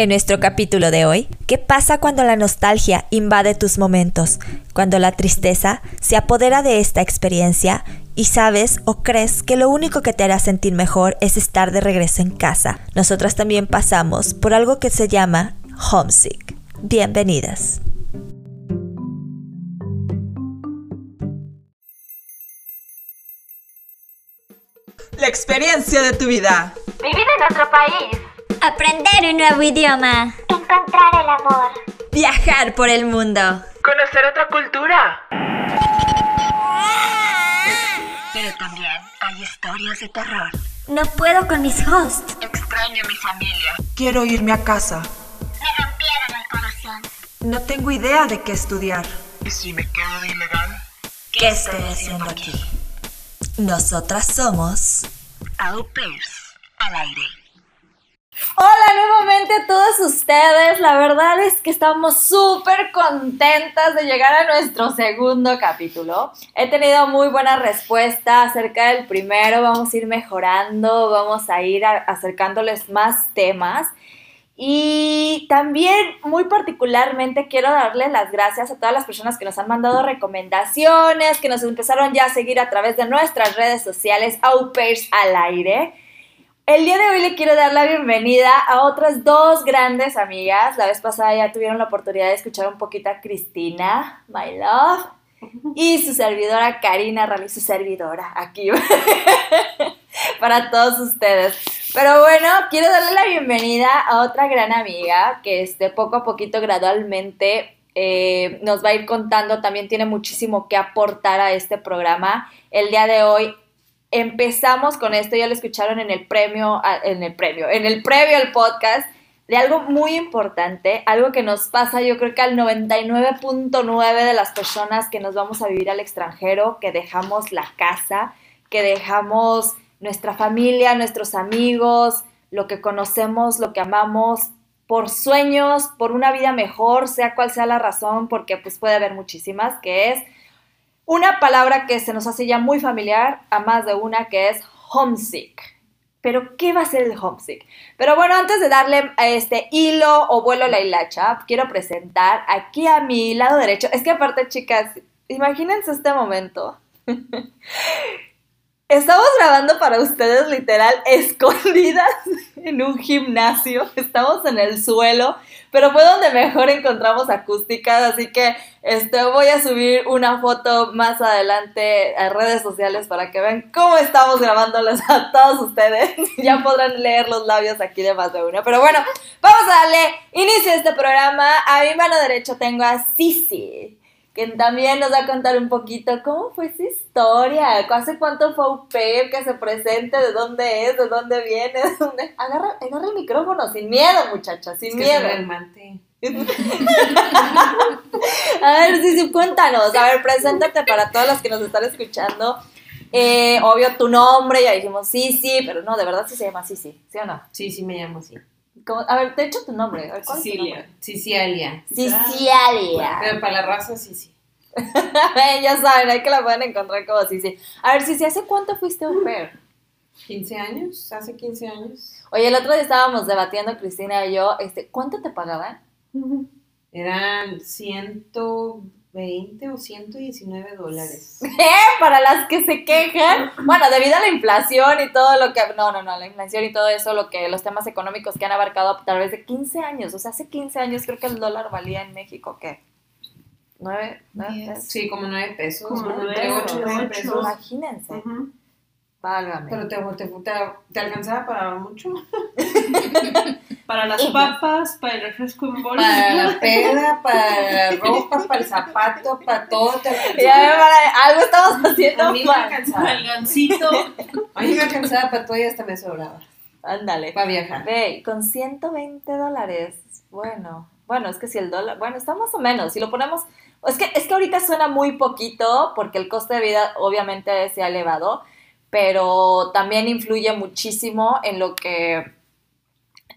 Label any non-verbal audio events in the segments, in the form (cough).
En nuestro capítulo de hoy, ¿qué pasa cuando la nostalgia invade tus momentos? Cuando la tristeza se apodera de esta experiencia y sabes o crees que lo único que te hará sentir mejor es estar de regreso en casa. Nosotras también pasamos por algo que se llama homesick. Bienvenidas. La experiencia de tu vida. Vivir en nuestro país. Aprender un nuevo idioma. Encontrar el amor. Viajar por el mundo. Conocer otra cultura. Pero también hay historias de terror. No puedo con mis hosts. Extraño a mi familia. Quiero irme a casa. Me rompieron el corazón. No tengo idea de qué estudiar. ¿Y si me quedo de ilegal? ¿Qué estoy haciendo aquí? Nosotras somos... Au pairs. Al aire. Hola nuevamente a todos ustedes. La verdad es que estamos súper contentas de llegar a nuestro segundo capítulo. He tenido muy buena respuesta acerca del primero. Vamos a ir mejorando, vamos a ir acercándoles más temas. Y también muy particularmente quiero darle las gracias a todas las personas que nos han mandado recomendaciones, que nos empezaron ya a seguir a través de nuestras redes sociales, Au Pairs al aire. El día de hoy le quiero dar la bienvenida a otras dos grandes amigas. La vez pasada ya tuvieron la oportunidad de escuchar un poquito a Cristina, my love, y su servidora Karina Rally, su servidora, aquí, (laughs) para todos ustedes. Pero bueno, quiero darle la bienvenida a otra gran amiga que este, poco a poquito, gradualmente, eh, nos va a ir contando. También tiene muchísimo que aportar a este programa. El día de hoy empezamos con esto, ya lo escucharon en el premio, a- en el premio, en el previo al podcast, de algo muy importante, algo que nos pasa yo creo que al 99.9 de las personas que nos vamos a vivir al extranjero, que dejamos la casa, que dejamos nuestra familia, nuestros amigos, lo que conocemos, lo que amamos, por sueños, por una vida mejor, sea cual sea la razón, porque pues puede haber muchísimas, que es una palabra que se nos hace ya muy familiar a más de una, que es homesick. Pero, ¿qué va a ser el homesick? Pero bueno, antes de darle a este hilo o vuelo a la hilacha, quiero presentar aquí a mi lado derecho. Es que aparte, chicas, imagínense este momento. (laughs) Estamos grabando para ustedes literal (laughs) escondidas en un gimnasio. Estamos en el suelo, pero fue donde mejor encontramos acústicas, así que este, voy a subir una foto más adelante a redes sociales para que vean cómo estamos grabándoles a todos ustedes. (laughs) ya podrán leer los labios aquí de más de uno. Pero bueno, vamos a darle inicio a este programa. A mi mano derecha tengo a Sisi que también nos va a contar un poquito cómo fue su historia, hace cuánto fue pair, que se presente, de dónde es, de dónde viene, de dónde... Agarra, agarra el micrófono, sin miedo, muchacha, sin miedo. (laughs) A ver, sí, sí, cuéntanos, a ver, preséntate para todas las que nos están escuchando. Eh, obvio, tu nombre, ya dijimos sí, sí, pero no, de verdad sí se llama sí, sí, ¿sí o no? Sí, sí me llamo así. ¿Cómo? A ver, te echo tu nombre. a ver, ¿cuál es tu Cecilia. nombre? Cicialia. Cicialia. Pero para la raza sí, sí. (laughs) ya saben, hay que la pueden encontrar como sí, sí. A ver, sí, ¿hace cuánto fuiste au pair? 15 años, hace 15 años. Oye, el otro día estábamos debatiendo, Cristina y yo, este, ¿cuánto te pagaban? Eran 120 o 119 dólares. (laughs) ¿Eh? Para las que se quejan. Bueno, debido a la inflación y todo lo que... No, no, no, la inflación y todo eso, lo que los temas económicos que han abarcado a través de 15 años. O sea, hace 15 años creo que el dólar valía en México, ¿qué? ¿Nueve? ¿Nueve Diez. pesos? Sí, como 9 pesos. Como ¿no? nueve, Entre 8 y ocho, 9 ocho. pesos. Imagínense. Ujú. Válgame. Pero te, te, te, te alcanzaba para mucho. (laughs) Para las papas, para el refresco en bolsa. Para la (laughs) peda, para la ropa, para el zapato, para todo te Ya, para- algo estamos haciendo A mí me alcanzaba. Para el gancito. A mí me alcanzaba para todo y hasta me sobraba. Ándale. Para viajar. Ve, con 120 dólares. Bueno, bueno, es que si el dólar, bueno, está más o menos. Si lo ponemos, es que, es que ahorita suena muy poquito porque el coste de vida obviamente se ha elevado, pero también influye muchísimo en lo que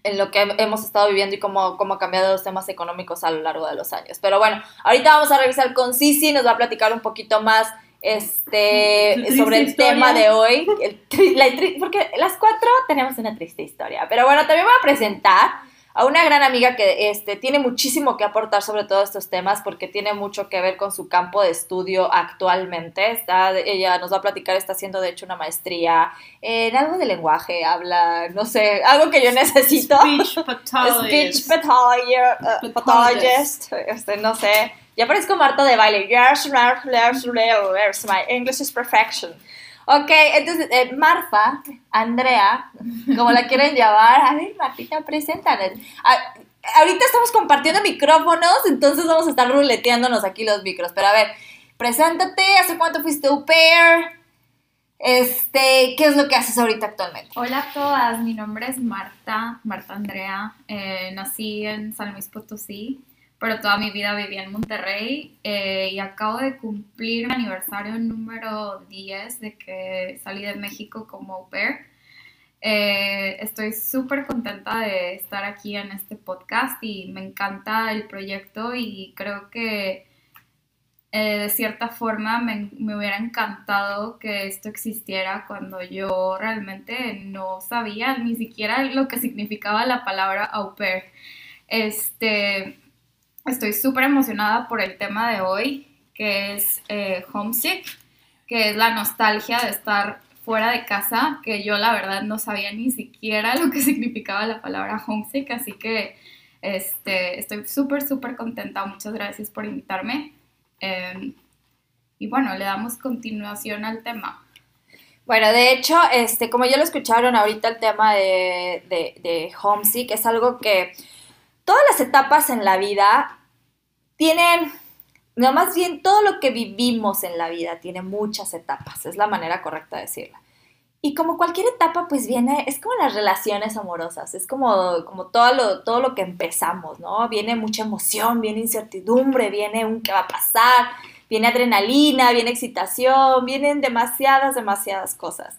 en lo que hemos estado viviendo y cómo, cómo han cambiado los temas económicos a lo largo de los años. Pero bueno, ahorita vamos a revisar con Sisi, nos va a platicar un poquito más este, sobre el historia. tema de hoy. El la porque las cuatro tenemos una triste historia. Pero bueno, también voy a presentar a una gran amiga que este, tiene muchísimo que aportar sobre todos estos temas porque tiene mucho que ver con su campo de estudio actualmente. Está, ella nos va a platicar, está haciendo de hecho una maestría en algo de lenguaje, habla, no sé, algo que yo necesito. Speech (laughs) pathologist. Speech pathologist, uh, pathologist, este, no sé. Ya parezco Marta de baile. Yes, my English is perfection. Ok, entonces, eh, Marfa, Andrea, como la quieren (laughs) llamar, a ver, Martita, preséntanos. Ah, ahorita estamos compartiendo micrófonos, entonces vamos a estar ruleteándonos aquí los micros. Pero a ver, preséntate, ¿hace cuánto fuiste au pair? Este, ¿qué es lo que haces ahorita actualmente? Hola a todas, mi nombre es Marta, Marta Andrea. Eh, nací en San Luis Potosí, pero toda mi vida viví en Monterrey eh, y acabo de cumplir mi aniversario número 10 de que salí de México como au pair. Eh, estoy súper contenta de estar aquí en este podcast y me encanta el proyecto y creo que eh, de cierta forma me, me hubiera encantado que esto existiera cuando yo realmente no sabía ni siquiera lo que significaba la palabra au pair. Este, estoy súper emocionada por el tema de hoy, que es eh, homesick, que es la nostalgia de estar fuera de casa, que yo la verdad no sabía ni siquiera lo que (laughs) significaba la palabra homesick, así que este, estoy súper, súper contenta. Muchas gracias por invitarme. Eh, y bueno, le damos continuación al tema. Bueno, de hecho, este, como ya lo escucharon ahorita, el tema de, de homesick es algo que todas las etapas en la vida tienen, no más bien todo lo que vivimos en la vida tiene muchas etapas, es la manera correcta de decirla. Y como cualquier etapa, pues viene, es como las relaciones amorosas, es como, como todo, lo, todo lo que empezamos, ¿no? Viene mucha emoción, viene incertidumbre, viene un qué va a pasar, viene adrenalina, viene excitación, vienen demasiadas, demasiadas cosas.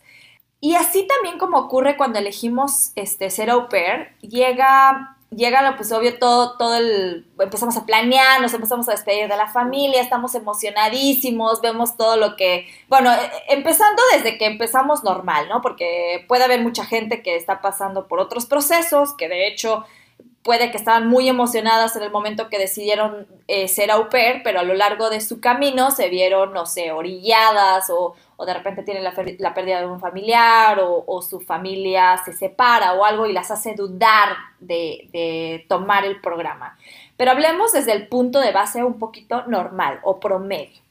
Y así también como ocurre cuando elegimos este, ser au pair, llega llega, pues obvio, todo, todo el, empezamos a planear, nos empezamos a despedir de la familia, estamos emocionadísimos, vemos todo lo que, bueno, eh, empezando desde que empezamos normal, ¿no? Porque puede haber mucha gente que está pasando por otros procesos, que de hecho puede que estaban muy emocionadas en el momento que decidieron eh, ser au pair, pero a lo largo de su camino se vieron, no sé, orilladas o, o de repente tienen la, pérdida de un familiar o, o, su familia se separa o algo y las hace dudar de, de tomar el programa. Pero hablemos desde el punto de base un poquito normal o promedio.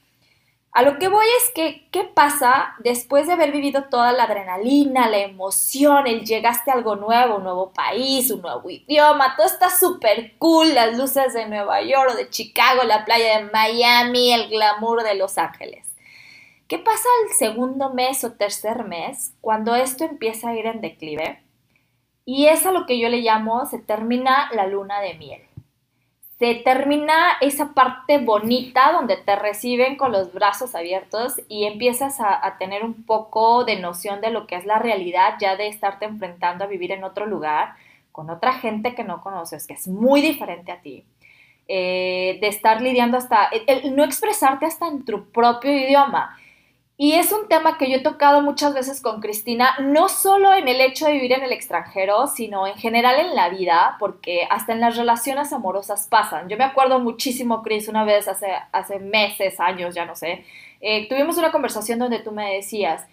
A lo que voy es que, ¿qué pasa después de haber vivido toda la adrenalina, la emoción, el llegaste a algo nuevo, un nuevo país, un nuevo idioma, todo está súper cool, las luces de Nueva York o de Chicago, la playa de Miami, el glamour de Los Ángeles? ¿Qué pasa el segundo mes o tercer mes cuando esto empieza a ir en declive? Y es a lo que yo le llamo, se termina la luna de miel se termina esa parte bonita donde te reciben con los brazos abiertos y empiezas a, tener un poco de noción de lo que es la realidad ya de estarte enfrentando a vivir en otro lugar con otra gente que no conoces, que es muy diferente a ti. Eh, de estar lidiando hasta, no expresarte hasta en tu propio idioma. Y es un tema que yo he tocado muchas veces con Cristina, no solo en el hecho de vivir en el extranjero, sino en general en la vida, porque hasta en las relaciones amorosas pasan. Yo me acuerdo muchísimo, Cris, una vez hace, hace meses, años, ya no sé, eh, tuvimos una conversación donde tú me decías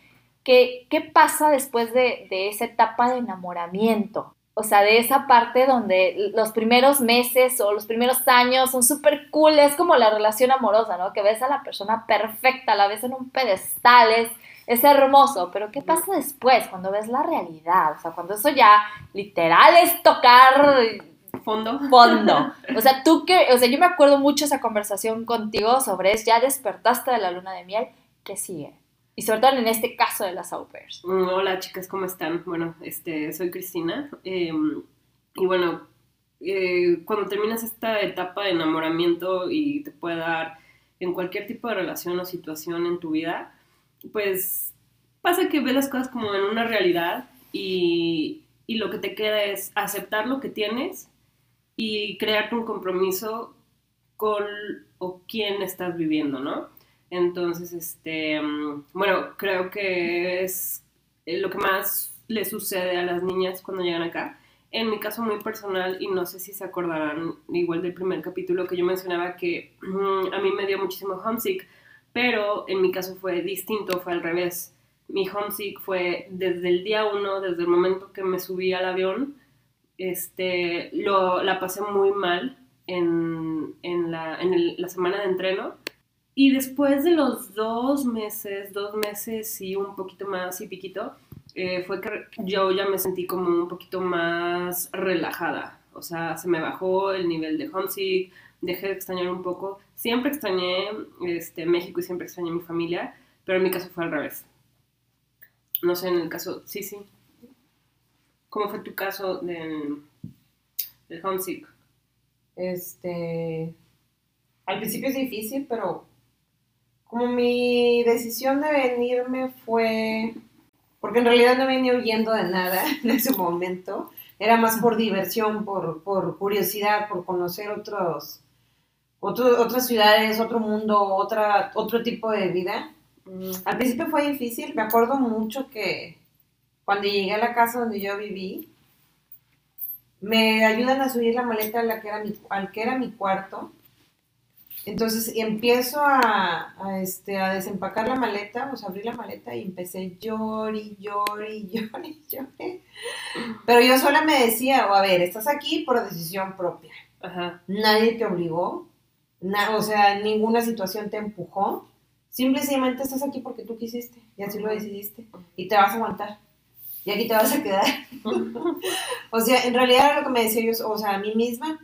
que qué pasa después de, de esa etapa de enamoramiento. O sea, de esa parte donde los primeros meses o los primeros años son súper cool, es como la relación amorosa, ¿no? Que ves a la persona perfecta, la ves en un pedestal, es, es hermoso, pero ¿qué pasa después cuando ves la realidad? O sea, cuando eso ya literal es tocar fondo. Fondo. (laughs) O sea, tú que, o sea, yo me acuerdo mucho esa conversación contigo sobre es, ya despertaste de la luna de miel, ¿qué sigue? Y sobre todo en este caso de las au pairs. Mm, hola chicas, ¿cómo están? Bueno, este, soy Cristina. Eh, y bueno, eh, cuando terminas esta etapa de enamoramiento y te puede dar en cualquier tipo de relación o situación en tu vida, pues pasa que ves las cosas como en una realidad y, y lo que te queda es aceptar lo que tienes y crearte un compromiso con o quién estás viviendo, ¿no? Entonces, este, bueno, creo que es lo que más le sucede a las niñas cuando llegan acá, En mi caso muy personal, y no sé si se acordarán igual del primer capítulo que yo mencionaba que mm, a mí me dio muchísimo homesick, pero en mi caso fue distinto, fue al revés. Mi homesick fue desde el día uno, desde el momento que me subí al avión, este, lo, la pasé muy mal en, en, la, en la semana de entreno. Y después de los dos meses, dos meses y un poquito más y piquito, eh, fue que yo ya me sentí como un poquito más relajada. O sea, se me bajó el nivel de homesick, dejé de extrañar un poco. Siempre extrañé este, México y siempre extrañé mi familia, pero en mi caso fue al revés. No sé, en el caso, sí, sí. ¿Cómo fue tu caso del, del homesick? Este, al principio es difícil, pero como mi decisión de venirme fue, porque en realidad no venía huyendo de nada (laughs) en ese momento, era más por diversión, por, por curiosidad, por conocer otros, otro- otras ciudades, otro mundo, otra, otro tipo de vida. Mm, Al principio fue difícil, me acuerdo mucho que cuando llegué a la casa donde yo viví, me ayudan a subir la maleta a la que era mi, al que era mi cuarto. Entonces empiezo a, a, este, a desempacar la maleta, o sea, abrir la maleta y empecé llori, llori, llori, llori. Pero yo sola me decía, o a ver, estás aquí por decisión propia. Ajá. Nadie te obligó, na- o sea, ninguna situación te empujó. Simplemente estás aquí porque tú quisiste y así lo decidiste. Y te vas a aguantar. Y aquí te vas a quedar. (laughs) o sea, en realidad era lo que me decía yo, o sea, a mí misma.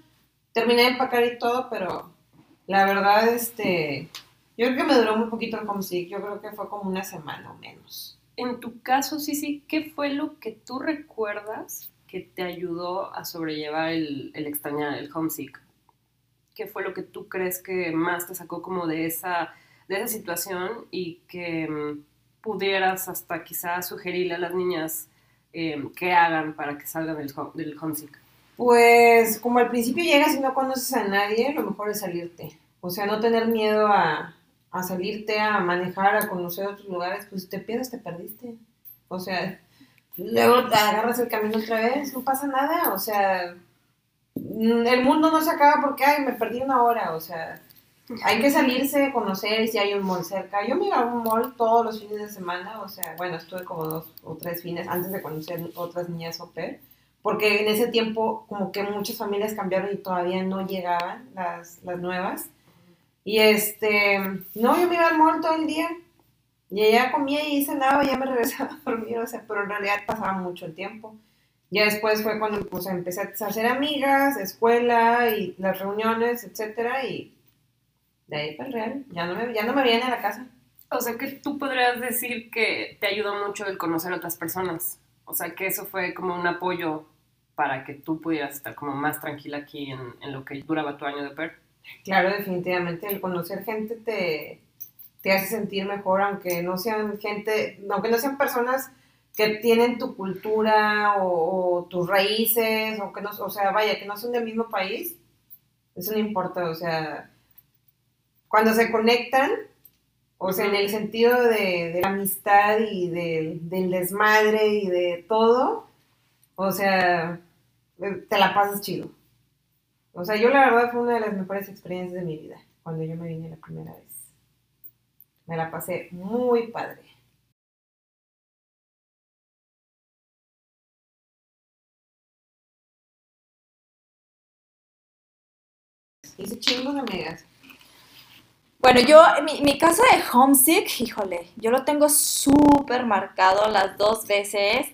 Terminé de empacar y todo, pero la verdad, este, yo creo que me duró muy poquito el homesick. Yo creo que fue como una semana o menos. En tu caso, sí, sí, ¿qué fue lo que tú recuerdas que te ayudó a sobrellevar el, el extrañar, el homesick? ¿Qué fue lo que tú crees que más te sacó como de esa, de esa situación y que mm, pudieras hasta quizás sugerirle a las niñas eh, qué hagan para que salgan del, del homesick? Pues como al principio llegas y no conoces a nadie, lo mejor es salirte. O sea, no tener miedo a, a salirte, a manejar, a conocer otros lugares, pues te pierdes, te perdiste. O sea, luego te agarras el camino otra vez, no pasa nada. O sea, mm, el mundo no se acaba porque, ay, me perdí una hora. O sea, hay que salirse, conocer si hay un mall cerca. Yo me iba a un mall todos los fines de semana, o sea, bueno, estuve como dos o tres fines antes de conocer otras niñas au porque en ese tiempo como que muchas familias cambiaron y todavía no llegaban las, las nuevas. Y este, no, yo me iba al mall todo el día. Y allá comía y cenaba y ya me regresaba (laughs) a dormir, o sea, pero en realidad pasaba mucho el tiempo. Ya después fue cuando pues, empecé a hacer amigas, escuela y las reuniones, etcétera, y de ahí para el real, ya no me, ya no me veían a la casa. O sea, que tú podrías decir que te ayudó mucho el conocer a otras personas. O sea, que eso fue como un apoyo para que tú pudieras estar como más tranquila aquí en, en lo que duraba tu año de PER. Claro, definitivamente, el conocer gente te, te hace sentir mejor, aunque no sean gente, aunque no sean personas que tienen tu cultura o, o tus raíces, o que no, o sea, vaya, que no son del mismo país, eso no importa, o sea, cuando se conectan, o sea, en el sentido de, de la amistad y del- del desmadre y de todo, o sea, te la pasas chido. O sea, yo la verdad fue una de las mejores experiencias de mi vida cuando yo me vine la primera vez. Me la pasé muy padre. Hice chingos de amigas. Bueno, yo, mi, mi caso de homesick, híjole, yo lo tengo súper marcado las dos veces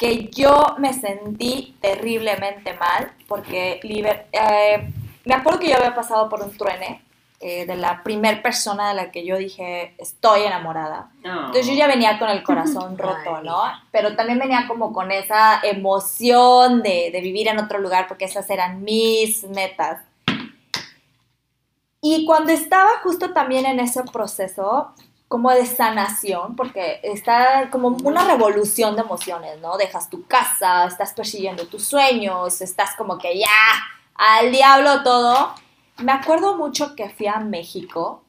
que yo me sentí terriblemente mal porque liber- eh, me acuerdo que yo había pasado por un truene eh, de la primer persona de la que yo dije estoy enamorada. Entonces yo ya venía con el corazón (laughs) roto. ¿no? Pero también venía como con esa emoción de, de vivir en otro lugar porque esas eran mis metas. Y cuando estaba justo también en ese proceso como de sanación, porque está como una revolución de emociones, ¿no? Dejas tu casa, estás persiguiendo tus sueños, estás como que ya, al diablo todo. Me acuerdo mucho que fui a México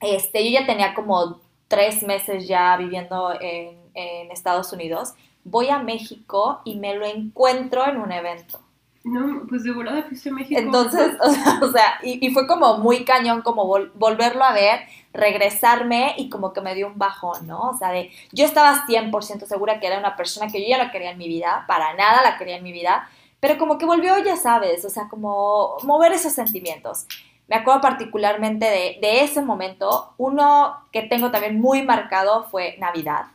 este, yo ya tenía como tres meses ya viviendo en, en Estados Unidos voy a México y me lo encuentro en un evento. No, pues de volada fuiste a México. Entonces, o (laughs) sea, o sea, y, y fue como muy cañón como vol- volverlo a ver, regresarme y como que me dio un bajón, ¿no? O sea, de, yo estaba 100% segura que era una persona que yo ya no quería en mi vida, para nada la quería en mi vida, pero como que volvió, ya sabes, o sea, como mover esos sentimientos. Me acuerdo particularmente de, de ese momento, uno que tengo también muy marcado fue Navidad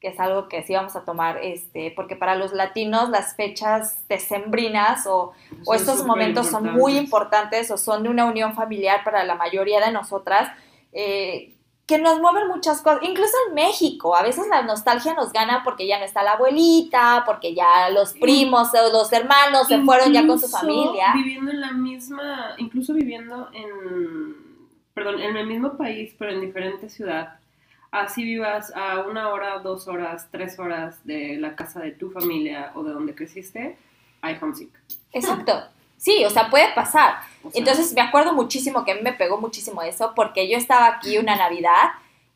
que es algo que sí vamos a tomar, este, porque para los latinos las fechas decembrinas o, o estos momentos son muy importantes o son de una unión familiar para la mayoría de nosotras, eh, que nos mueven muchas cosas, incluso en México, a veces la nostalgia nos gana porque ya no está la abuelita, porque ya los primos o los hermanos se fueron ya con su familia. Viviendo en la misma, incluso viviendo en, perdón, en el mismo país, pero en diferente ciudad. Así vivas a una hora, dos horas, tres horas de la casa de tu familia o de donde creciste, hay homesick. Exacto. Sí, o sea, puede pasar. O sea, Entonces me acuerdo muchísimo que a mí me pegó muchísimo eso porque yo estaba aquí una Navidad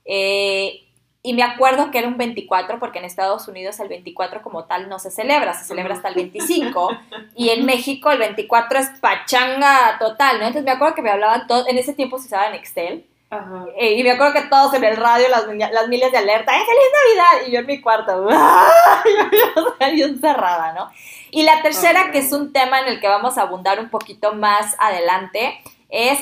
eh, y me acuerdo que era un 24 porque en Estados Unidos el 24 como tal no se celebra, se celebra hasta el 25 (laughs) y en México el 24 es pachanga total, ¿no? Entonces me acuerdo que me hablaban todos, en ese tiempo se usaba en Excel Ajá. eh, y me acuerdo que todos en el radio, las, las miles de alerta, ¡eh, feliz Navidad! Y yo en mi cuarto, (laughs) yo, encerrada, ¿no? Y la tercera, que es un tema en el que vamos a abundar un poquito más adelante, es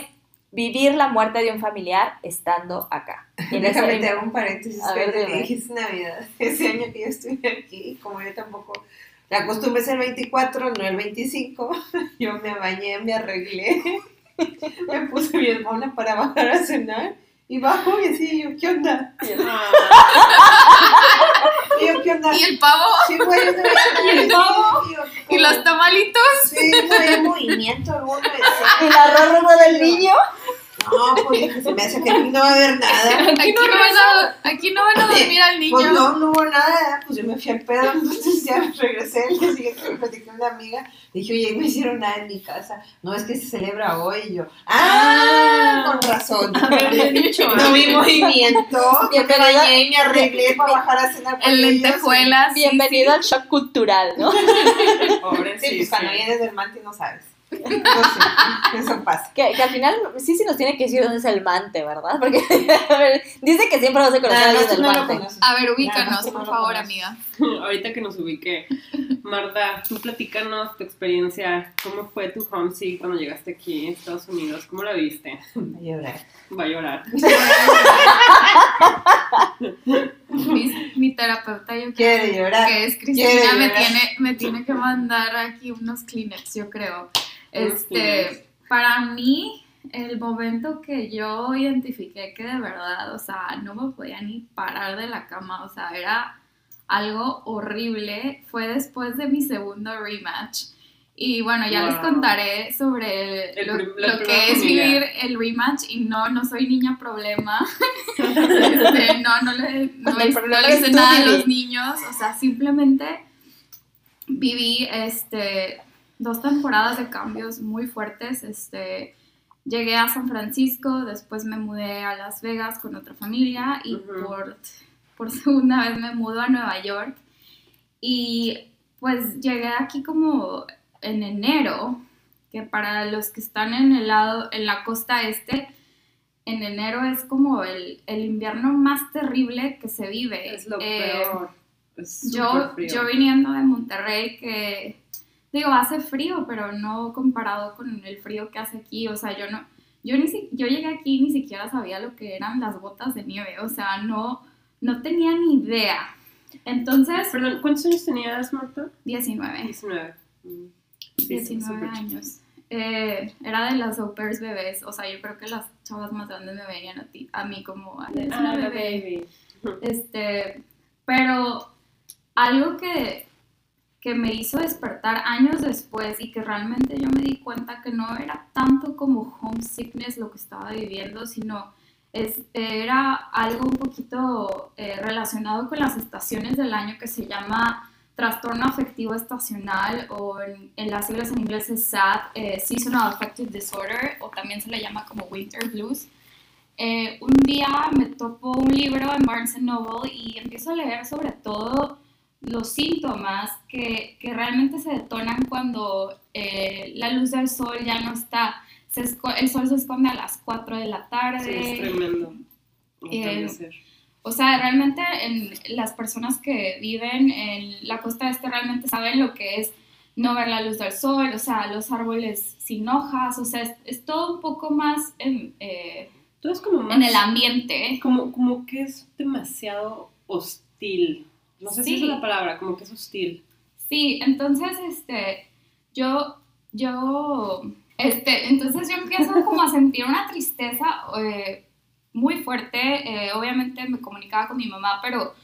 vivir la muerte de un familiar estando acá. Y Déjame te hago un paréntesis. A ver, que dijiste Navidad. (laughs) Ese año que yo estuve aquí, como yo tampoco. La costumbre es el 24, no el 25. (laughs) Yo me bañé, me arreglé. (laughs) Me puse bien mona para bajar a cenar. Y bajo y así, yo, ¿qué onda? Y (laughs) yo, ¿qué onda? ¿Y el pavo? Sí, güey, yo. (laughs) ¿Y el pavo? Sí, yo, ¿Y los tamalitos? Sí, no había movimiento alguno. ¿Y la rorra del niño? No, pues dije, se me hace que aquí no va a haber nada. (laughs) Aquí no, van a, aquí no van a dormir al niño. Pues no, no hubo nada, pues yo me fui al pedo, (laughs) entonces ya regresé el día siguiente me platicé con una amiga, dije, oye, no hicieron nada en mi casa, no, es que se celebra hoy, y yo, ah, con razón, dicho no vi movimiento, (laughs) yo me bañé y me arreglé para bajar a cenar con En lentejuelas. sí, Bienvenido al shock cultural, ¿no? Pobre, Sí, pues cuando vienes del Manti no sabes, Entonces, eso pasa. Que, que al final sí sí nos tiene que decir dónde es el mante, ¿verdad? Porque (laughs) a ver, dice que siempre vas a conocer a Nada, alguien del mante. A ver, ubícanos, por favor, amiga. (laughs) Ahorita que nos ubiqué. Marta, tú platícanos tu experiencia. ¿Cómo fue tu homesick cuando llegaste aquí a Estados Unidos? ¿Cómo la viste? A llorar. Va a llorar. (laughs) Mi, mi terapeuta, yo Quiere creo llorar. que es Quiere Cristina, me llorar. tiene, me tiene que mandar aquí unos Kleenex, yo creo. Este, para mí, el momento que yo identifiqué que de verdad, o sea, no me podía ni parar de la cama, o sea, era algo horrible, fue después de mi segundo rematch. Y bueno, ya les contaré sobre El lo, que es vivir el rematch y no, no soy niña problema. (laughs) Este, no, no le, no es- no le hice nada a los niños, o sea, simplemente viví este, dos temporadas de cambios muy fuertes. Este, llegué a San Francisco, después me mudé a Las Vegas con otra familia y por, por (laughs) segunda vez me mudo a Nueva York. Y pues llegué aquí como en enero, que para los que están en el lado, en la costa este, en enero es como el, el invierno más terrible que se vive. Es lo Eh, peor. Es yo, yo viniendo de Monterrey, que digo, hace frío, pero no comparado con el frío que hace aquí. O sea, yo no, yo ni si- yo llegué aquí y ni siquiera sabía lo que eran las botas de nieve. O sea, no, no tenía ni idea. Entonces, Perdón, ¿cuántos años tenías, Marta? 19. 19. Mm. Sí, 19 súper chiquita. años. Eh, era de las au pairs bebés. O sea, yo creo que las chavas más grandes me veían a, ti, a mí como, "Ah, es una Ah, bebé. baby. Este, pero algo que, que me hizo despertar años después y que realmente yo me di cuenta que no era tanto como homesickness lo que estaba viviendo, sino es, era algo un poquito eh, relacionado con las estaciones del año que se llama trastorno afectivo estacional o en, las siglas en inglés es SAD, eh, Seasonal Affective Disorder o también se le llama como Winter Blues. Eh, un día me topo un libro en Barnes Noble y empiezo a leer sobre todo los síntomas que, que realmente se detonan cuando eh, la luz del sol ya no está. Se el sol se esconde a las 4 de la tarde. Sí, es tremendo. Eh. O sea, realmente en las personas que viven en la costa este realmente saben lo que es no ver la luz del sol, o sea, los árboles sin hojas, o sea, es, es todo un poco más en, eh, Todo es como más... en el ambiente. Como, como que es demasiado hostil. No sé si es la palabra, como que es hostil. Sí, entonces, este, yo, yo, este, entonces yo empiezo como a sentir una tristeza eh, muy fuerte. eh, obviamente me comunicaba con mi mamá, pero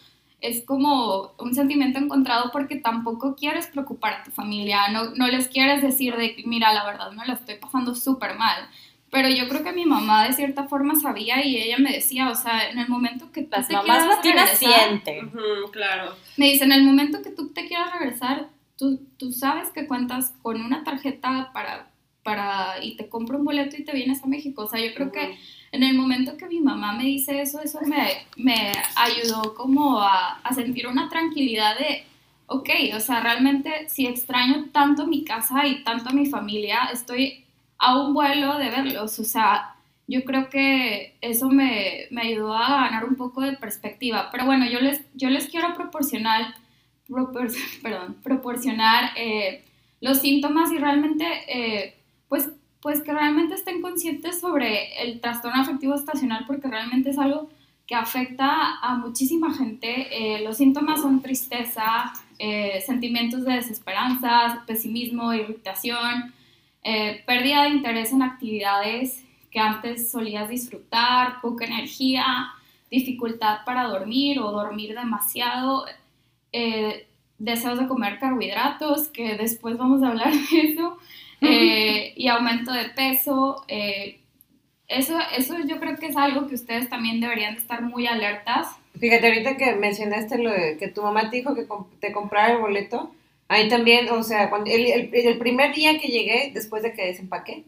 es como un sentimiento encontrado porque tampoco quieres preocupar a tu familia, no, no les quieres decir de mira, la verdad me la estoy pasando súper mal. Pero yo creo que mi mamá de cierta forma sabía y ella me decía, o sea, en el momento que tú Las te mamás quieras latinas regresar- sienten. Ujú, claro. me dice, en el momento que tú te quieras regresar, tú, tú sabes que cuentas con una tarjeta para, para, y te compro un boleto y te vienes a México. O sea, yo creo que en el momento que mi mamá me dice eso, eso me, me ayudó como a, a sentir una tranquilidad de, ok, o sea, realmente si extraño tanto mi casa y tanto a mi familia, estoy a un vuelo de verlos. O sea, yo creo que eso me, me ayudó a ganar un poco de perspectiva. Pero bueno, yo les, yo les quiero proporcionar, propor- (laughs) perdón, proporcionar eh, los síntomas y realmente, eh, pues, pues que realmente estén conscientes sobre el trastorno afectivo estacional porque realmente es algo que afecta a muchísima gente. Eh, los síntomas son tristeza, eh, sentimientos de desesperanza, pesimismo, irritación, eh, pérdida de interés en actividades que antes solías disfrutar, poca energía, dificultad para dormir o dormir demasiado, eh, deseos de comer carbohidratos, que después vamos a hablar de eso, eh, y aumento de peso. eh, eso, eso yo creo que es algo que ustedes también deberían de estar muy alertas. Fíjate, ahorita que mencionaste lo de que tu mamá te dijo que te comprara el boleto, a mí también, o sea, cuando el, el- el primer día que llegué, después de que desempaqué,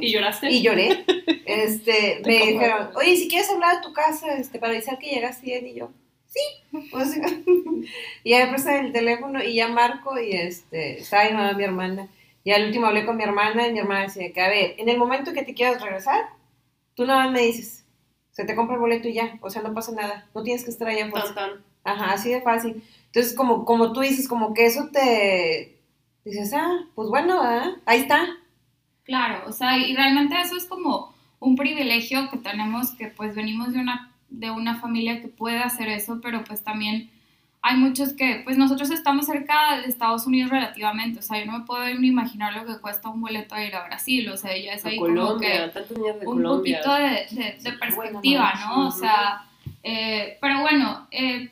¿Y lloraste? (laughs) y lloré, este, me dijeron, oye, si quieres hablar a tu casa, este, para avisar que llegaste bien, y yo, sí, (laughs) o sea, (laughs) y ya me prestan el teléfono, y ya marco, y este, estaba mi mamá, mi hermana, y al último hablé con mi hermana, y mi hermana decía que, a ver, en el momento que te quieras regresar, tú nada más me dices, se te compra el boleto y ya, o sea, no pasa nada, no tienes que estar allá a fuerza. Tan, tan. Ajá, así de fácil. Entonces, como, como tú dices, como que eso te dices, ah, pues bueno, ah, ahí está. Claro, o sea, y realmente eso es como un privilegio que tenemos, que pues venimos de una, de una familia que puede hacer eso, pero pues también hay muchos que, pues nosotros estamos cerca de Estados Unidos relativamente, o sea, yo no me puedo ni imaginar lo que cuesta un boleto a ir a Brasil, o sea, ya es ahí como que Colombia, tantos niños de un Colombia. poquito de, de- de perspectiva, Bueno, ¿no? O sea, eh, pero bueno, eh,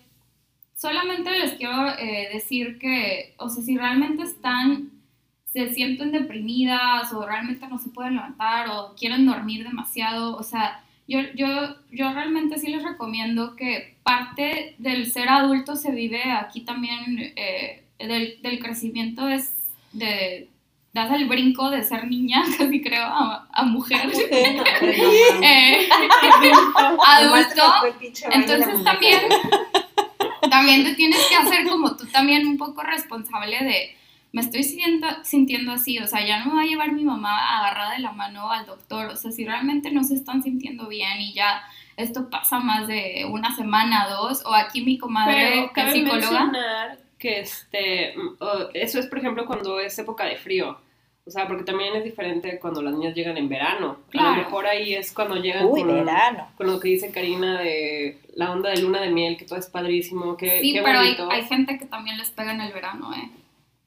solamente les quiero eh, decir que, o sea, si realmente están, se sienten deprimidas o realmente no se pueden levantar o quieren dormir demasiado, o sea, yo, yo, yo realmente sí les recomiendo que parte del ser adulto se vive aquí también, eh, del, del crecimiento es de... Das el brinco de ser niña, (laughs) casi creo, a, a mujer. (laughs) Eh, (laughs) adulto, entonces también, también te tienes que hacer como tú también un poco responsable de, me estoy sintiendo, sintiendo así, o sea, ya no me va a llevar mi mamá agarrada de la mano al doctor, o sea, si realmente no se están sintiendo bien y ya esto pasa más de una semana, dos, o aquí mi comadre, Pero que es psicóloga, que este, eso es, por ejemplo, cuando es época de frío. O sea, porque también es diferente cuando las niñas llegan en verano. A Claro. lo mejor ahí es cuando llegan Uy, con, verano. con lo que dice Karina de la onda de luna de miel, que todo es padrísimo, que sí, qué pero hay, bonito. hay gente que también les pega en el verano, ¿eh?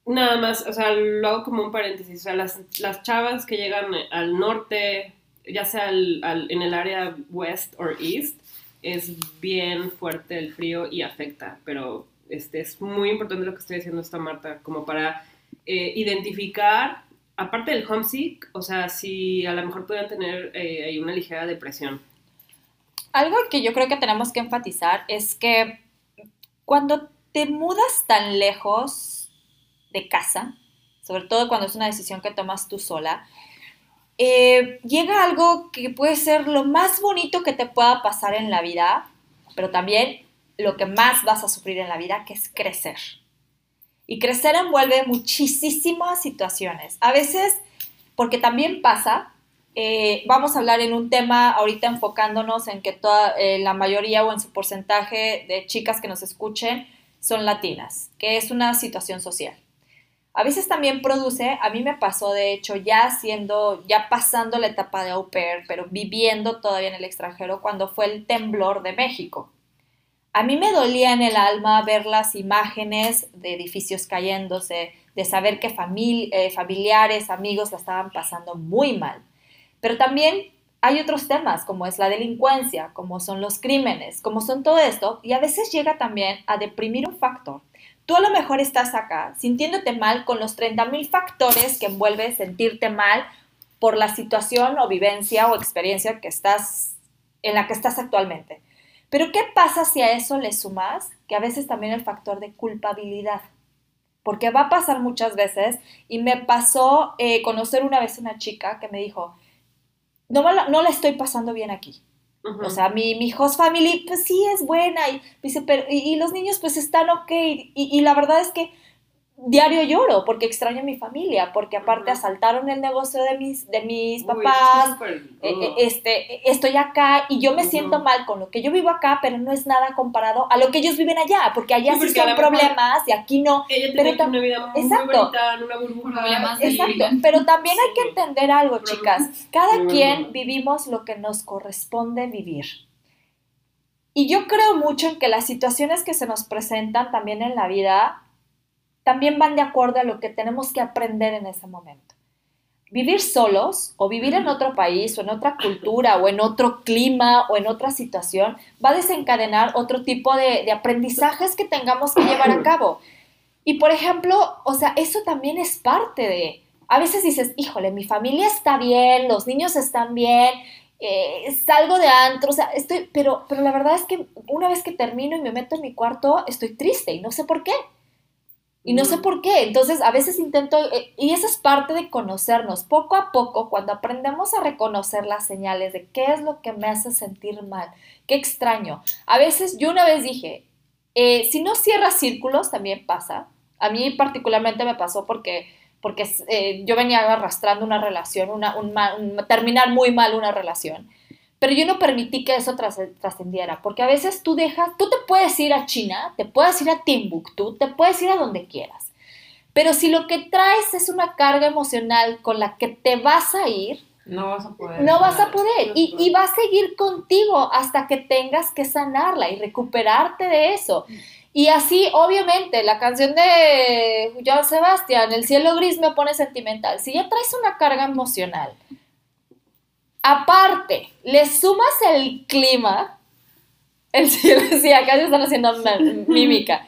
Nada más, o sea, lo hago como un paréntesis. O sea, las, las chavas que llegan al norte, ya sea al- al- en el área west o east, es bien fuerte el frío y afecta. Pero este, es muy importante lo que estoy diciendo esta Marta, como para eh, identificar, aparte del homesick, o sea, si a lo mejor puedan tener eh, una ligera depresión. Algo que yo creo que tenemos que enfatizar es que cuando te mudas tan lejos de casa, sobre todo cuando es una decisión que tomas tú sola, eh, llega algo que puede ser lo más bonito que te pueda pasar en la vida, pero también lo que más vas a sufrir en la vida, que es crecer. Y crecer envuelve muchísimas situaciones. A veces, porque también pasa, eh, vamos a hablar en un tema ahorita enfocándonos en que toda, eh, la mayoría o en su porcentaje de chicas que nos escuchen son latinas, que es una situación social. A veces también produce, a mí me pasó de hecho ya siendo, ya pasando la etapa de au pair, pero viviendo todavía en el extranjero cuando fue el temblor de México. A mí me dolía en el alma ver las imágenes de edificios cayéndose, de saber que eh, familiares, amigos la estaban pasando muy mal. Pero también hay otros temas, como es la delincuencia, como son los crímenes, como son todo esto, y a veces llega también a deprimir un factor. Tú a lo mejor estás acá sintiéndote mal con los 30.000 factores que envuelve sentirte mal por la situación o vivencia o experiencia que estás en la que estás actualmente. Pero ¿qué pasa si a eso le sumas que a veces también el factor de culpabilidad? Porque va a pasar muchas veces y me pasó eh, conocer una vez una chica que me dijo, no, la, no la estoy pasando bien aquí. O sea, mi, mi host family, pues sí es buena. Y, dice, pero, y, los niños, pues están ok. Y, y, la verdad es que diario lloro porque extraño a mi familia, porque aparte asaltaron el negocio de mis, de mis papás, eh, eh, este, estoy acá y yo me siento mal con lo que yo vivo acá, pero no es nada comparado a lo que ellos viven allá, porque allá sí, son problemas y aquí no. Ella pero una vida muy exacto, bonita, en una burbuja. Exacto, pero también hay que entender algo, chicas. Cada quien vivimos lo que nos corresponde vivir. Y yo creo mucho en que las situaciones que se nos presentan también en la vida también van de acuerdo a lo que tenemos que aprender en ese momento. Vivir solos o vivir en otro país o en otra cultura o en otro clima o en otra situación va a desencadenar otro tipo de, aprendizajes que tengamos que llevar a (clears throat) cabo. Y por ejemplo, o sea, eso también es parte de... A veces dices, híjole, mi familia está bien, los niños están bien, eh, salgo de antro, o sea, estoy, pero, pero la verdad es que una vez que termino y me meto en mi cuarto, estoy triste y no sé por qué. Y no sé por qué. Entonces, a veces intento, eh, y esa es parte de conocernos. Poco a poco, cuando aprendemos a reconocer las señales de qué es lo que me hace sentir mal, qué extraño. A veces, yo una vez dije, eh, si no cierras círculos, también pasa. A mí particularmente me pasó porque, porque eh, yo venía arrastrando una relación, una, un, terminar muy mal una relación pero yo no permití que eso trascendiera, porque a veces tú dejas, tú te puedes ir a China, te puedes ir a Timbuktu, te puedes ir a donde quieras, pero si lo que traes es una carga emocional con la que te vas a ir, no vas a poder. No vas a poder. Y, y, va a seguir contigo hasta que tengas que sanarla y recuperarte de eso. Y así, obviamente, la canción de Joan Sebastián, El cielo gris me pone sentimental. Si ya traes una carga emocional, Aparte, le sumas el clima. El cielo, (laughs) sí, acá se están haciendo (laughs) mímica.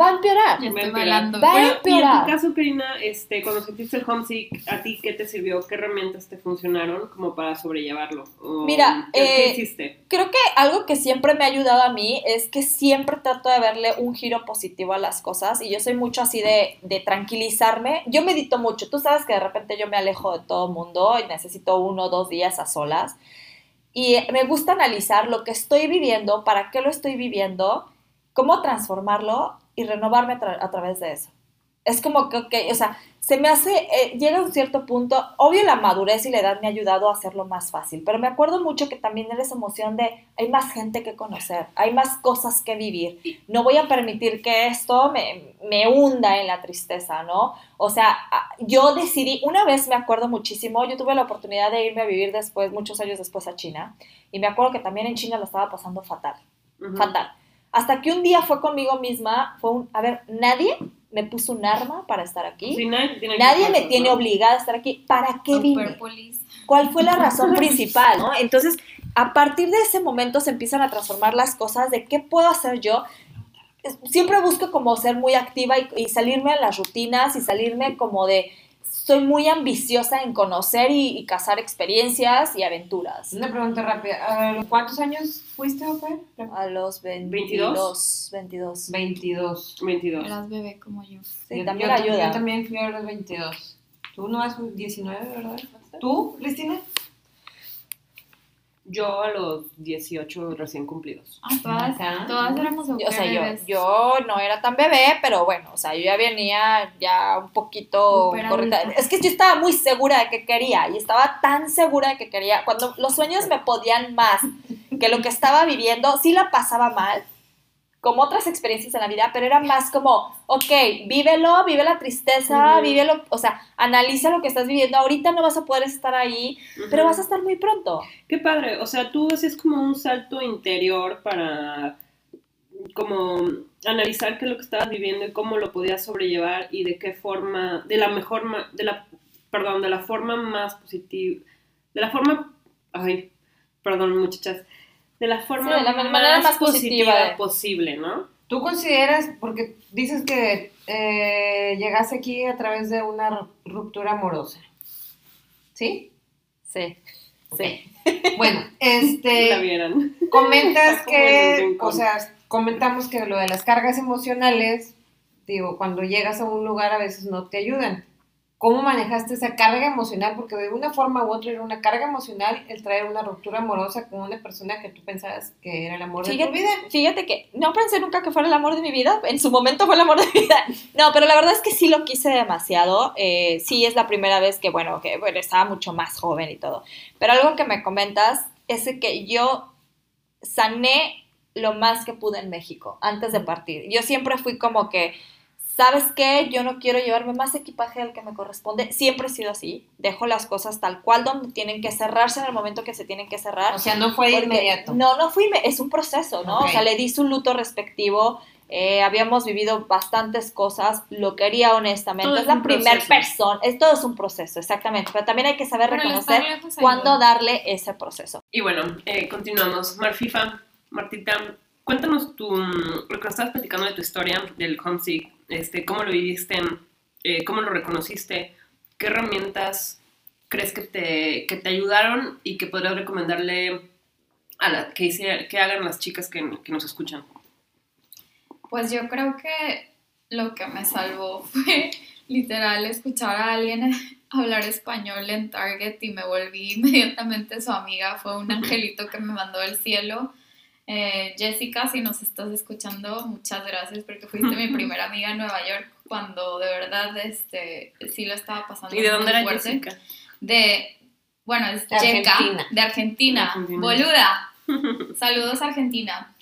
Va a empeorar. Ya estoy bailando. Va a y en empeorar. tu caso, Karina, este, cuando sentiste el homesick, ¿a ti qué te sirvió? ¿Qué herramientas te funcionaron como para sobrellevarlo? ¿O Mira, ¿qué, qué eh, hiciste? Creo que algo que siempre me ha ayudado a mí es que siempre trato de verle un giro positivo a las cosas y yo soy mucho así de, de tranquilizarme. Yo medito mucho, tú sabes que de repente yo me alejo de todo mundo y necesito uno o dos días a solas. Y me gusta analizar lo que estoy viviendo, para qué lo estoy viviendo, cómo transformarlo y renovarme a, tra- a través de eso. Es como que, ok, o sea, se me hace, eh, llega a un cierto punto, obvio la madurez y la edad me ha ayudado a hacerlo más fácil, pero me acuerdo mucho que también era esa emoción de, hay más gente que conocer, hay más cosas que vivir, no voy a permitir que esto me, me hunda en la tristeza, ¿no? O sea, yo decidí, una vez me acuerdo muchísimo, yo tuve la oportunidad de irme a vivir después, muchos años después a China, y me acuerdo que también en China lo estaba pasando fatal Ujú. fatal. Hasta que un día fue conmigo misma, fue un, a ver, nadie me puso un arma para estar aquí. Sí, nadie tiene Nadie me tiene ¿no? obligada a estar aquí. ¿Para qué vine? Superpolis. ¿Cuál fue la razón (laughs) principal? ¿no? Entonces, a partir de ese momento se empiezan a transformar las cosas de qué puedo hacer yo. Siempre busco como ser muy activa y, y salirme de las rutinas y salirme como de... Soy muy ambiciosa en conocer y, y cazar experiencias y aventuras. Una pregunta rápida. ¿Cuántos años fuiste, Ofer? A los 22. 22. 22. 22. Eras bebé como yo. Sí, Yo- también yo, ayuda. Yo también fui a los 22. Tú no vas 19, ¿verdad? ¿Tú, Cristina? Yo a los 18 recién cumplidos. Ah, todas, todas éramos Yo, o sea, yo, yo no era tan bebé, pero bueno, o sea, yo ya venía ya un poquito correcta. Es que yo estaba muy segura de que quería y estaba tan segura de que quería. Cuando los sueños me podían más que lo que estaba viviendo, sí la pasaba mal, como otras experiencias en la vida, pero era más como, ok, vívelo, vive la tristeza, Ujú. vívelo, o sea, analiza lo que estás viviendo. Ahorita no vas a poder estar ahí, pero vas a estar muy pronto. Qué padre, o sea, tú hacías como un salto interior para como analizar qué es lo que estabas viviendo y cómo lo podías sobrellevar y de qué forma, de la mejor, de la, perdón, de la forma más positiva, de la forma, ay, perdón muchachas, de la forma Sí, de la manera más positiva de- posible, ¿no? ¿Tú consideras, porque dices que eh, llegaste aquí a través de una ru- ruptura amorosa? ¿Sí? Sí, sí. (laughs) Bueno, (laughs) La este, comentas que, o sea, comentamos que lo de las cargas emocionales, digo, cuando llegas a un lugar a veces no te ayudan. ¿Cómo manejaste esa carga emocional? Porque de una forma u otra era una carga emocional el traer una ruptura amorosa con una persona que tú pensabas que era el amor de tu vida. fíjate que no pensé nunca que fuera el amor de mi vida. En su momento fue el amor de mi vida. No, pero la verdad es que sí lo quise demasiado. Eh, sí es la primera vez que, bueno, que bueno, estaba mucho más joven y todo. Pero algo que me comentas es que yo sané lo más que pude en México antes de partir. Yo siempre fui como que, ¿sabes qué? Yo no quiero llevarme más equipaje del que me corresponde. Siempre he sido así. Dejo las cosas tal cual donde tienen que cerrarse en el momento que se tienen que cerrar. O sea, no fue de inmediato. No, no fui, es un proceso, ¿no? O sea, le di su luto respectivo. eh, habíamos vivido bastantes cosas, lo quería honestamente. Todo es la primera persona, es, todo es un proceso, exactamente. Pero también hay que saber Pero reconocer cuándo darle ese proceso. Y bueno, eh, continuamos. Marfifa, Martita, cuéntanos tu, lo que nos estabas platicando de tu historia del homesick, este, cómo lo viviste, eh, cómo lo reconociste, qué herramientas crees que te, que te ayudaron y que podrías recomendarle a la, que, hice- que hagan las chicas que, que nos escuchan. Pues yo creo que lo que me salvó (laughs) fue literal escuchar a alguien (laughs) hablar español en Target y me volví (laughs) inmediatamente su amiga. Fue un angelito que me mandó del cielo. Eh, Jessica, si nos estás escuchando, muchas gracias porque fuiste mi (laughs) primera amiga en Nueva York cuando de verdad este, sí lo estaba pasando. ¿Y de dónde era fuerte. Jessica? De, bueno, es De Argentina. de Argentina, Argentina. boluda. (laughs) Saludos Argentina.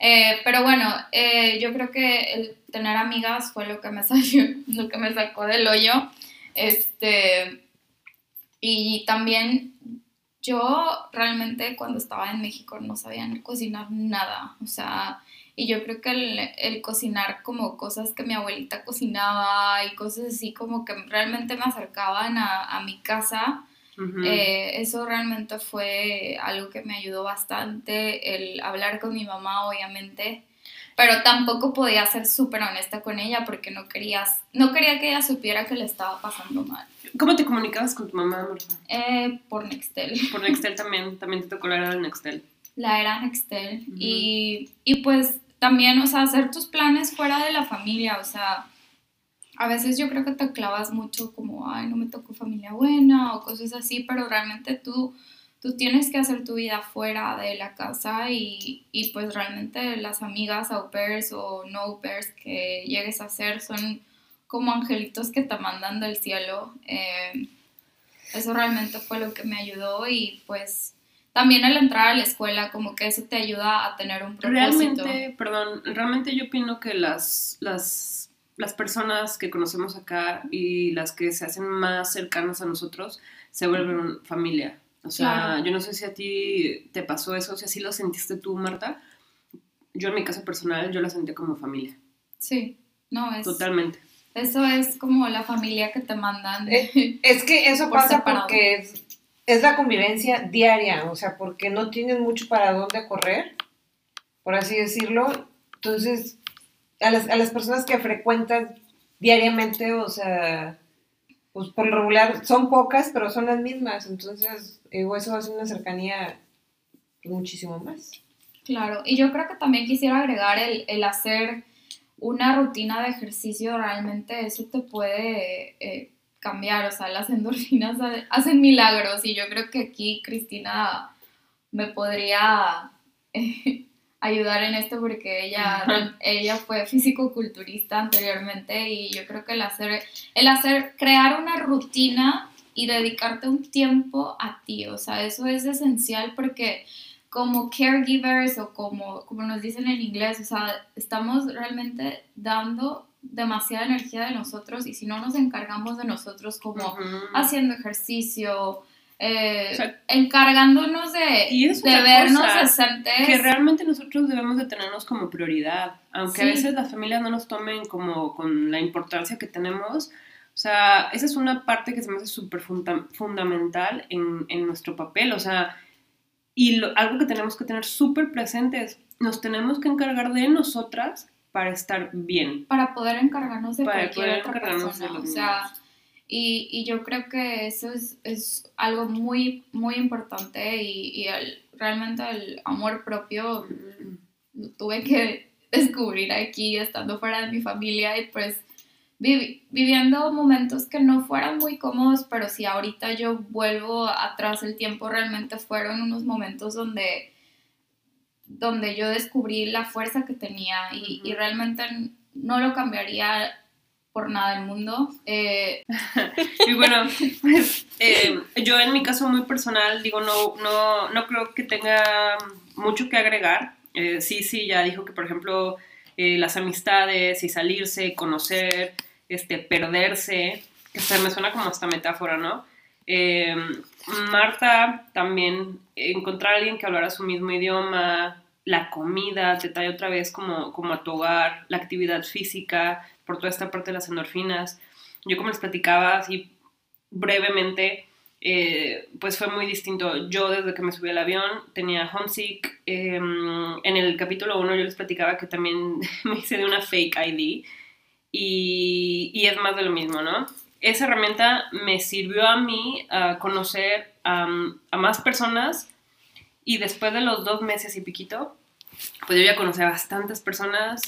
Eh, pero bueno, eh, yo creo que el tener amigas fue lo que me (laughs) salió, lo que me sacó del hoyo. Este, y también yo realmente cuando estaba en México no sabía cocinar nada. O sea, y yo creo que el, el cocinar como cosas que mi abuelita cocinaba y cosas así como que realmente me acercaban a, a mi casa. Eh, eso realmente fue algo que me ayudó bastante, el hablar con mi mamá, obviamente, pero tampoco podía ser súper honesta con ella porque no quería, no quería que ella supiera que le estaba pasando mal. ¿Cómo te comunicabas con tu mamá, Marfa? Eh, por Nextel, (laughs) Por Nextel (laughs) también, también te tocó la era del Nextel. la era Nextel, y, y pues también, o sea, hacer tus planes fuera de la familia, o sea, a veces yo creo que te clavas mucho como, ay, no me tocó familia buena o cosas así, pero realmente tú, tú tienes que hacer tu vida fuera de la casa y, y pues realmente las amigas au pairs o no au pairs que llegues a hacer son como angelitos que te mandan del cielo. Eh, eso realmente fue lo que me ayudó y pues también al entrar a la escuela como que eso te ayuda a tener un propósito. Realmente, perdón, realmente yo opino que las, las, las personas que conocemos acá y las que se hacen más cercanas a nosotros se vuelven familia. O sea, Claro. yo no sé si a ti te pasó eso, si así lo sentiste tú, Marta. Yo en mi caso personal, yo la sentí como familia. Sí, no, es, Totalmente. eso es como la familia que te mandan. Eh, Es que eso Por pasa separado. porque es, es la convivencia diaria, o sea, porque no tienes mucho para dónde correr, por así decirlo. Entonces, a las, a las personas que frecuentas diariamente, o sea, pues por lo regular son pocas, pero son las mismas. Entonces, eso hace una cercanía muchísimo más. Claro, y yo creo que también quisiera agregar el, el hacer una rutina de ejercicio, realmente eso te puede eh, cambiar, o sea, las (laughs) endorfinas ha- hacen milagros y yo creo que aquí Cristina me podría (laughs) ayudar en esto porque ella, ella fue físico-culturista anteriormente y yo creo que el hacer, el hacer, crear una rutina y dedicarte un tiempo a ti, o sea, eso es esencial porque como caregivers o como, como nos dicen en inglés, o sea, estamos realmente dando demasiada energía de nosotros y si no nos encargamos de nosotros como haciendo ejercicio, eh, encargándonos de, de vernos decentes. Que realmente nosotros debemos de tenernos como prioridad, aunque a veces las familias no nos tomen como con la importancia que tenemos. O sea, esa es una parte que se me hace súper fundamental en, en, nuestro papel. O sea, y algo que tenemos que tener súper presente es, nos tenemos que encargar de nosotras para estar bien. Para poder encargarnos de cualquier otra persona. o sea, y, y, yo creo que eso es, es algo muy, muy importante y, y el, realmente el amor propio lo tuve que (laughs) descubrir aquí estando fuera de mi familia y pues viviendo momentos que no fueran muy cómodos, pero si ahorita yo vuelvo atrás el tiempo, realmente fueron unos momentos donde, donde yo descubrí la fuerza que tenía y, y realmente no lo cambiaría por nada del mundo. Eh, (laughs) y bueno, pues eh, yo en mi caso muy personal, digo, no, no, no creo que tenga mucho que agregar. Eh, sí, sí, ya dijo que, por ejemplo, las amistades y salirse, conocer, este, perderse, que se me suena como esta metáfora, ¿no? Marta también, encontrar a alguien que hablara su mismo idioma, la comida, te trae otra vez como, como a tu hogar, la actividad física, por toda esta parte de las endorfinas. Yo como les platicaba así brevemente, eh, pues fue muy distinto. Yo desde que me subí al avión tenía homesick. Em, en el capítulo 1 yo les platicaba que también (laughs) me hice de una fake ID y, es más de lo mismo, ¿no? Esa herramienta me sirvió a mí a conocer a más personas y después de los dos meses y piquito, pues yo ya conocí a bastantes personas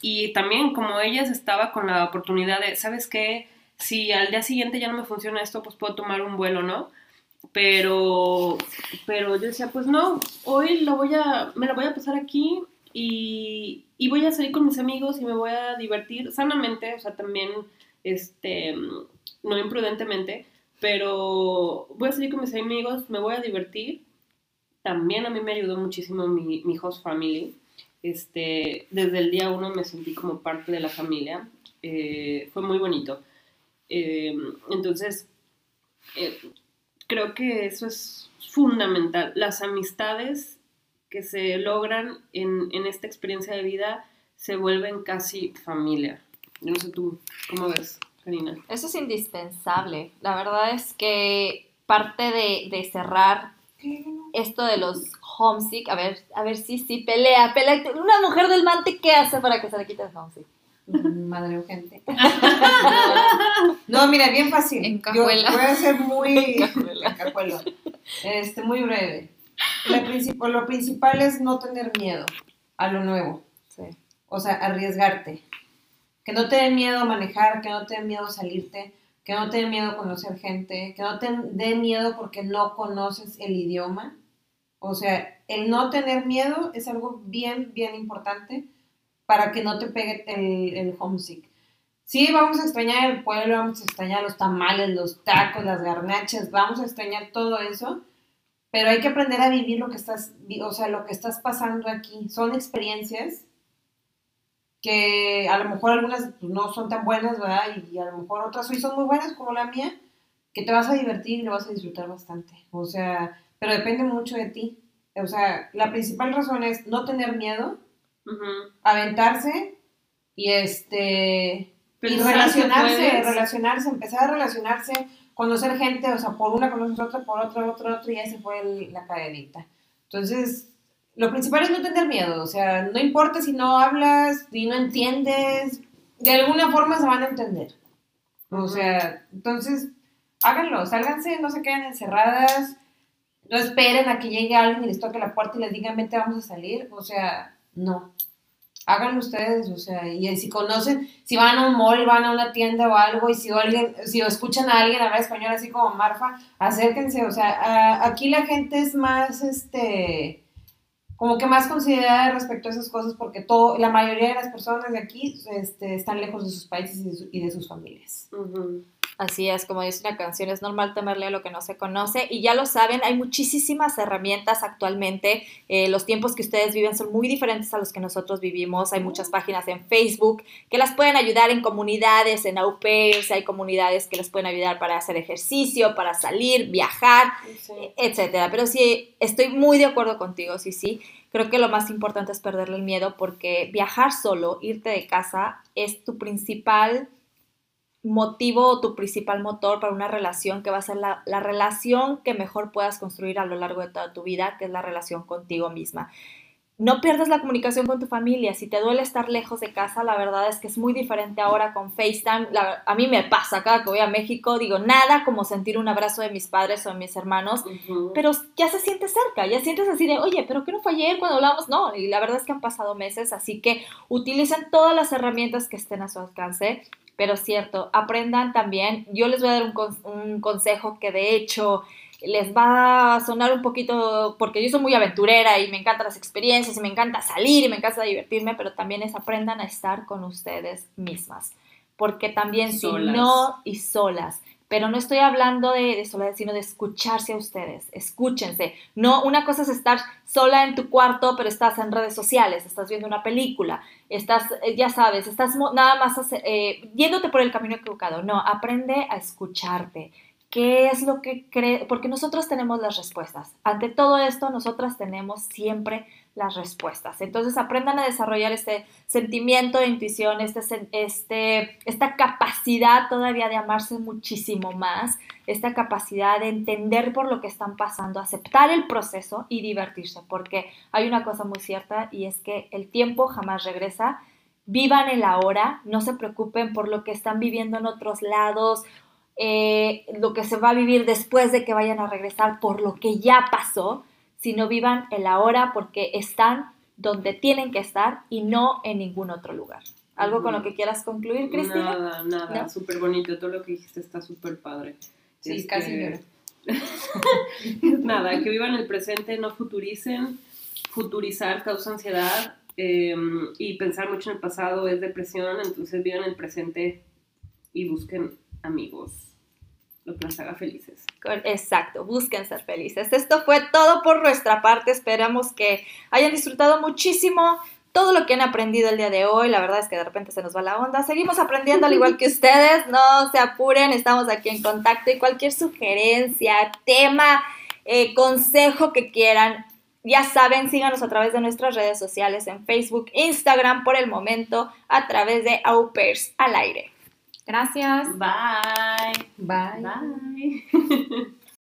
y también como ellas estaba con la oportunidad de, ¿sabes qué? Si al día siguiente ya no me funciona esto, pues puedo tomar un vuelo, ¿no? Pero, pero yo decía, pues no, hoy lo voy a, me lo voy a pasar aquí y, y voy a salir con mis amigos y me voy a divertir sanamente, o sea, también, este, no imprudentemente, pero voy a salir con mis amigos, me voy a divertir. También a mí me ayudó muchísimo mi, host family este, desde el día uno me sentí como parte de la familia. Eh, fue muy bonito. Eh, entonces, eh, creo que eso es fundamental. Las amistades que se logran en, en, esta experiencia de vida se vuelven casi familia. Yo no sé tú, ¿cómo ves, Karina? Eso es indispensable. La verdad es que parte de, de cerrar esto de los homesick, a ver, a ver, sí, sí, pelea, pelea. Una mujer del mante, ¿qué hace para que se le quite el homesick? Mm, madre urgente. (laughs) no, mira, bien fácil. Yo voy a ser muy Este, muy breve. Lo, lo principal es no tener miedo a lo nuevo. Sí. O sea, arriesgarte. Que no te dé miedo manejar, que no te dé miedo salirte, que no te dé miedo conocer gente, que no te dé miedo porque no conoces el idioma o sea, el no tener miedo es algo bien, bien importante para que no te pegue el, el homesick. Sí, vamos a extrañar el pueblo, vamos a extrañar los tamales, los tacos, las garnachas, vamos a extrañar todo eso, pero hay que aprender a vivir lo que estás, o sea, lo que estás pasando aquí. Son experiencias que a lo mejor algunas pues, no son tan buenas, ¿verdad? Y a lo mejor otras sí son muy buenas, como la mía, que te vas a divertir y lo vas a disfrutar bastante. O sea, pero depende mucho de ti. O sea, la principal razón es no tener miedo, aventarse y este y relacionarse, relacionarse, empezar a relacionarse, conocer gente, o sea, por una conoces otra, por otra, otra, otra, y ese fue la cadenita. Entonces, lo principal es no tener miedo, o sea, no importa si no hablas, si no entiendes, de alguna forma se van a entender. O sea, entonces, háganlo, sálganse, no se queden encerradas, no esperen a que llegue alguien y les toque la puerta y les diga, vente, vamos a salir. O sea, no. Háganlo ustedes, o sea, y si conocen, si van a un mall, van a una tienda o algo, y si alguien, si escuchan a alguien hablar español así como Marfa, acérquense, o sea, aquí la gente es más, este, como que más considerada respecto a esas cosas porque todo, la mayoría de las personas de aquí este, están lejos de sus países y de, sus familias. Así es, como dice una canción, es normal temerle a lo que no se conoce y ya lo saben, hay muchísimas herramientas actualmente, eh, los tiempos que ustedes viven son muy diferentes a los que nosotros vivimos, hay muchas páginas en Facebook que las pueden ayudar en comunidades, en au pairs, hay comunidades que les pueden ayudar para hacer ejercicio, para salir, viajar, etcétera. Pero sí, estoy muy de acuerdo contigo, sí, sí. Creo que lo más importante es perderle el miedo porque viajar solo, irte de casa, es tu principal motivo o tu principal motor para una relación que va a ser la, la, relación que mejor puedas construir a lo largo de toda tu vida, que es la relación contigo misma. No pierdas la comunicación con tu familia. Si te duele estar lejos de casa, la verdad es que es muy diferente ahora con FaceTime. a mí me pasa cada que voy a México, digo, nada como sentir un abrazo de mis padres o de mis hermanos, pero ya se siente cerca, ya sientes así de, oye, pero ¿qué no fue ayer cuando hablamos? No, y la verdad es que han pasado meses, así que utilicen todas las herramientas que estén a su alcance pero cierto, aprendan también. Yo les voy a dar un, un, consejo que de hecho les va a sonar un poquito, porque yo soy muy aventurera y me encantan las experiencias y me encanta salir y me encanta divertirme, pero también es aprendan a estar con ustedes mismas, porque también si no y solas, pero no estoy hablando de, soledad, sino de escucharse a ustedes. Escúchense. No, una cosa es estar sola en tu cuarto, pero estás en redes sociales, estás viendo una película, estás, eh, ya sabes, estás nada más eh, yéndote por el camino equivocado. No, aprende a escucharte. ¿Qué es lo que cree? Porque nosotros tenemos las respuestas. Ante todo esto, nosotras tenemos siempre las respuestas. Entonces aprendan a desarrollar este sentimiento de intuición, este, este, esta capacidad todavía de amarse muchísimo más, esta capacidad de entender por lo que están pasando, aceptar el proceso y divertirse, porque hay una cosa muy cierta y es que el tiempo jamás regresa. Vivan el ahora, no se preocupen por lo que están viviendo en otros lados, eh, lo que se va a vivir después de que vayan a regresar, por lo que ya pasó sino vivan el ahora porque están donde tienen que estar y no en ningún otro lugar. ¿Algo con lo que quieras concluir, Cristina? Nada, nada, súper bonito, todo lo que dijiste está súper padre. Sí, casi (laughs) nada, que vivan el presente, no futuricen, futurizar causa ansiedad em, y pensar mucho en el pasado es depresión, entonces vivan el presente y busquen amigos lo que nos haga felices. Exacto, busquen ser felices. Esto fue todo por nuestra parte. Esperamos que hayan disfrutado muchísimo todo lo que han aprendido el día de hoy. La verdad es que de repente se nos va la onda. Seguimos aprendiendo al igual que (laughs) ustedes. No se apuren, estamos aquí en contacto y cualquier sugerencia, tema, eh, consejo que quieran. Ya saben, síganos a través de nuestras redes sociales en Facebook, Instagram, por el momento, a través de Au Pairs al aire. Gracias. Bye. Bye. Bye. (laughs)